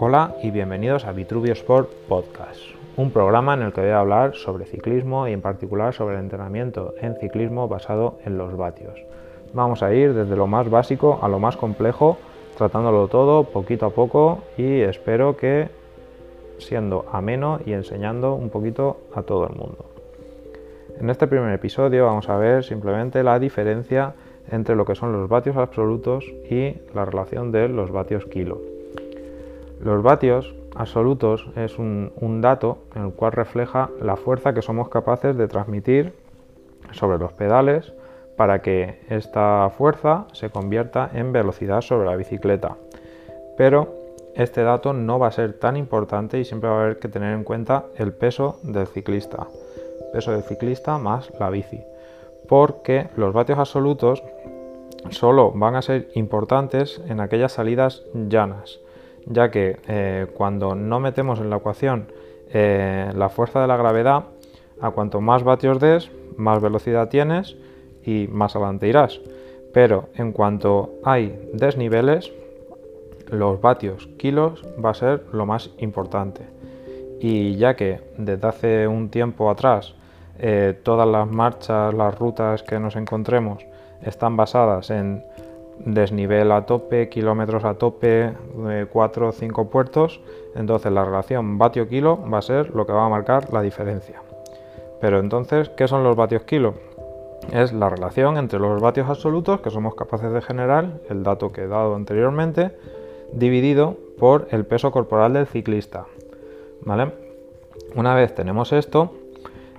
Hola y bienvenidos a Vitruvio Sport Podcast, un programa en el que voy a hablar sobre ciclismo y en particular sobre el entrenamiento en ciclismo basado en los vatios. Vamos a ir desde lo más básico a lo más complejo, tratándolo todo poquito a poco y espero que siendo ameno y enseñando un poquito a todo el mundo. En este primer episodio vamos a ver simplemente la diferencia entre lo que son los vatios absolutos y la relación de los vatios kilo. Los vatios absolutos es un, dato en el cual refleja la fuerza que somos capaces de transmitir sobre los pedales para que esta fuerza se convierta en velocidad sobre la bicicleta. Pero este dato no va a ser tan importante y siempre va a haber que tener en cuenta el peso del ciclista. Peso del ciclista más la bici. Porque los vatios absolutos solo van a ser importantes en aquellas salidas llanas ya que eh, cuando no metemos en la ecuación eh, la fuerza de la gravedad, a cuanto más vatios des, más velocidad tienes y más adelante irás. Pero en cuanto hay desniveles, los vatios kilos va a ser lo más importante. Y ya que desde hace un tiempo atrás eh, todas las marchas, las rutas que nos encontremos están basadas en desnivel a tope, kilómetros a tope, 4 o 5 puertos, entonces la relación vatio-kilo va a ser lo que va a marcar la diferencia. Pero entonces, ¿qué son los vatios kilo? Es la relación entre los vatios absolutos que somos capaces de generar, el dato que he dado anteriormente, dividido por el peso corporal del ciclista. ¿Vale? Una vez tenemos esto,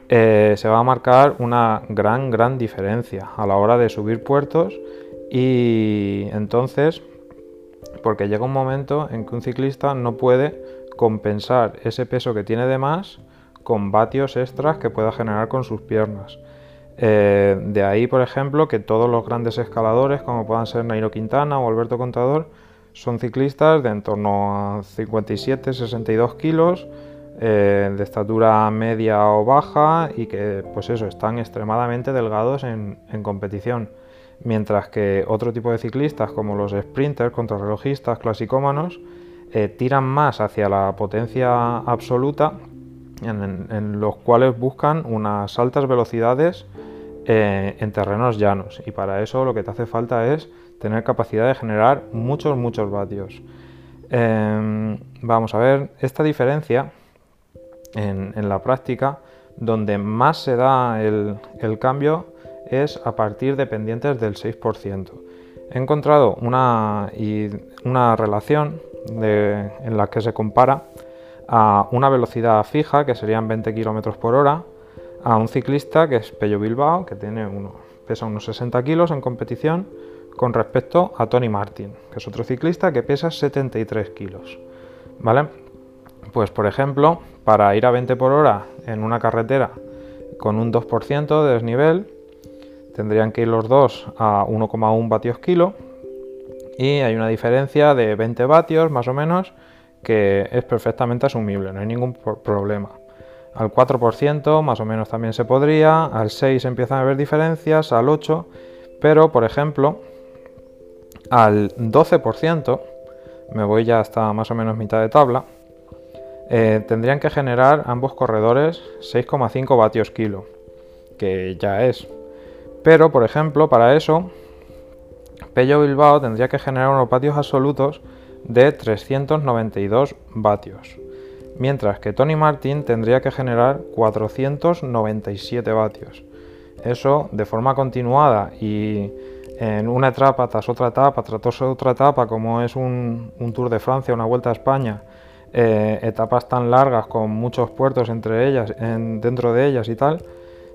eh, se va a marcar una gran, gran diferencia a la hora de subir puertos y entonces, porque llega un momento en que un ciclista no puede compensar ese peso que tiene de más con vatios extras que pueda generar con sus piernas. Eh, de ahí, por ejemplo, que todos los grandes escaladores, como puedan ser Nairo Quintana o Alberto Contador, son ciclistas de en torno a 57-62 kilos, eh, de estatura media o baja y que, pues eso, están extremadamente delgados en competición mientras que otro tipo de ciclistas como los sprinters, contrarrelojistas, clasicómanos, eh, tiran más hacia la potencia absoluta en, los cuales buscan unas altas velocidades eh, en terrenos llanos y para eso lo que te hace falta es tener capacidad de generar muchos muchos vatios. Em, vamos a ver esta diferencia en, la práctica donde más se da el cambio es a partir de pendientes del 6%. He encontrado una, una relación en la que se compara a una velocidad fija, que serían 20 km por hora, a un ciclista que es Pello Bilbao, que tiene pesa unos 60 kilos en competición, con respecto a Tony Martin, que es otro ciclista que pesa 73 kilos. ¿Vale? Pues por ejemplo, para ir a 20 por hora en una carretera con un 2% de desnivel, tendrían que ir los dos a 1,1 vatios kilo y hay una diferencia de 20 vatios más o menos que es perfectamente asumible, no hay ningún problema. Al 4% más o menos también se podría, al 6 empiezan a haber diferencias, al 8, pero por ejemplo al 12%, me voy ya hasta más o menos mitad de tabla, eh, tendrían que generar ambos corredores 6,5 vatios kilo, que ya es pero, por ejemplo, para eso, Pello Bilbao tendría que generar unos vatios absolutos de 392 vatios, mientras que Tony Martin tendría que generar 497 vatios. Eso de forma continuada y en una etapa tras otra etapa, tras otra etapa, como es un, Tour de Francia, una Vuelta a España, eh, etapas tan largas con muchos puertos entre ellas, dentro de ellas y tal,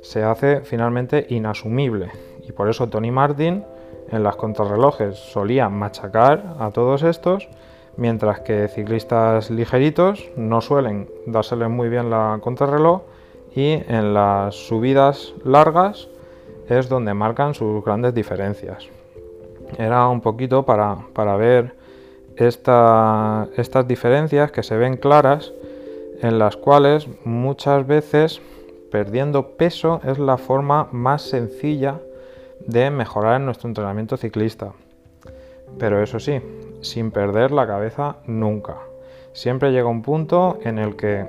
se hace finalmente inasumible. Y por eso Tony Martin en las contrarrelojes solía machacar a todos estos, mientras que ciclistas ligeritos no suelen dársele muy bien la contrarreloj y en las subidas largas es donde marcan sus grandes diferencias. Era un poquito para, para ver estas diferencias que se ven claras en las cuales muchas veces perdiendo peso es la forma más sencilla de mejorar nuestro entrenamiento ciclista. Pero eso sí, sin perder la cabeza nunca. Siempre llega un punto en el que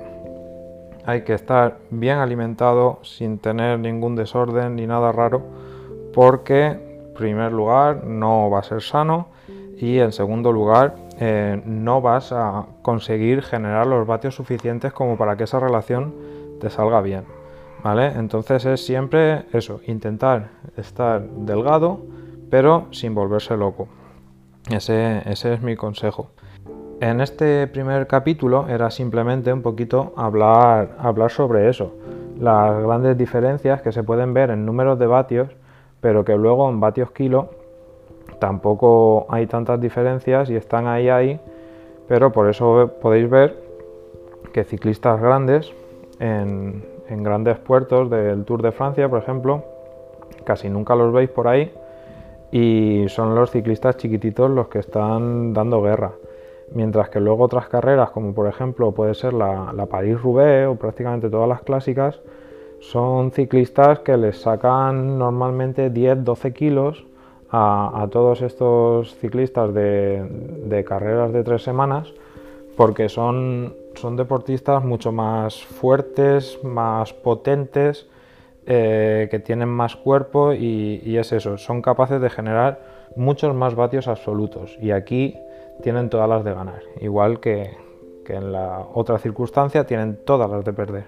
hay que estar bien alimentado sin tener ningún desorden ni nada raro porque en primer lugar no va a ser sano y en segundo lugar eh, no vas a conseguir generar los vatios suficientes como para que esa relación te salga bien. Entonces es siempre eso, intentar estar delgado pero sin volverse loco. Ese, ese es mi consejo. En este primer capítulo era simplemente un poquito hablar, hablar sobre eso, las grandes diferencias que se pueden ver en números de vatios, pero que luego en vatios kilo tampoco hay tantas diferencias y están ahí ahí, pero por eso podéis ver que ciclistas grandes en, en grandes puertos del Tour de Francia, por ejemplo, casi nunca los veis por ahí y son los ciclistas chiquititos los que están dando guerra. Mientras que luego otras carreras, como por ejemplo puede ser la, la París-Roubaix o prácticamente todas las clásicas, son ciclistas que les sacan normalmente 10-12 kilos a, todos estos ciclistas de, carreras de tres semanas, porque son, son deportistas mucho más fuertes, más potentes, eh, que tienen más cuerpo y, es eso, son capaces de generar muchos más vatios absolutos. Y aquí tienen todas las de ganar, igual que, en la otra circunstancia tienen todas las de perder.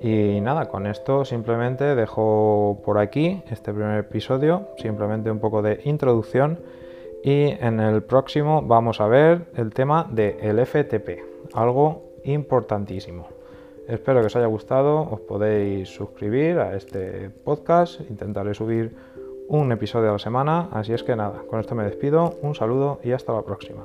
Y nada, con esto simplemente dejo por aquí este primer episodio, simplemente un poco de introducción y en el próximo vamos a ver el tema del FTP, algo importantísimo. Espero que os haya gustado, os podéis suscribir a este podcast, intentaré subir un episodio a la semana, así es que nada, con esto me despido, un saludo y hasta la próxima.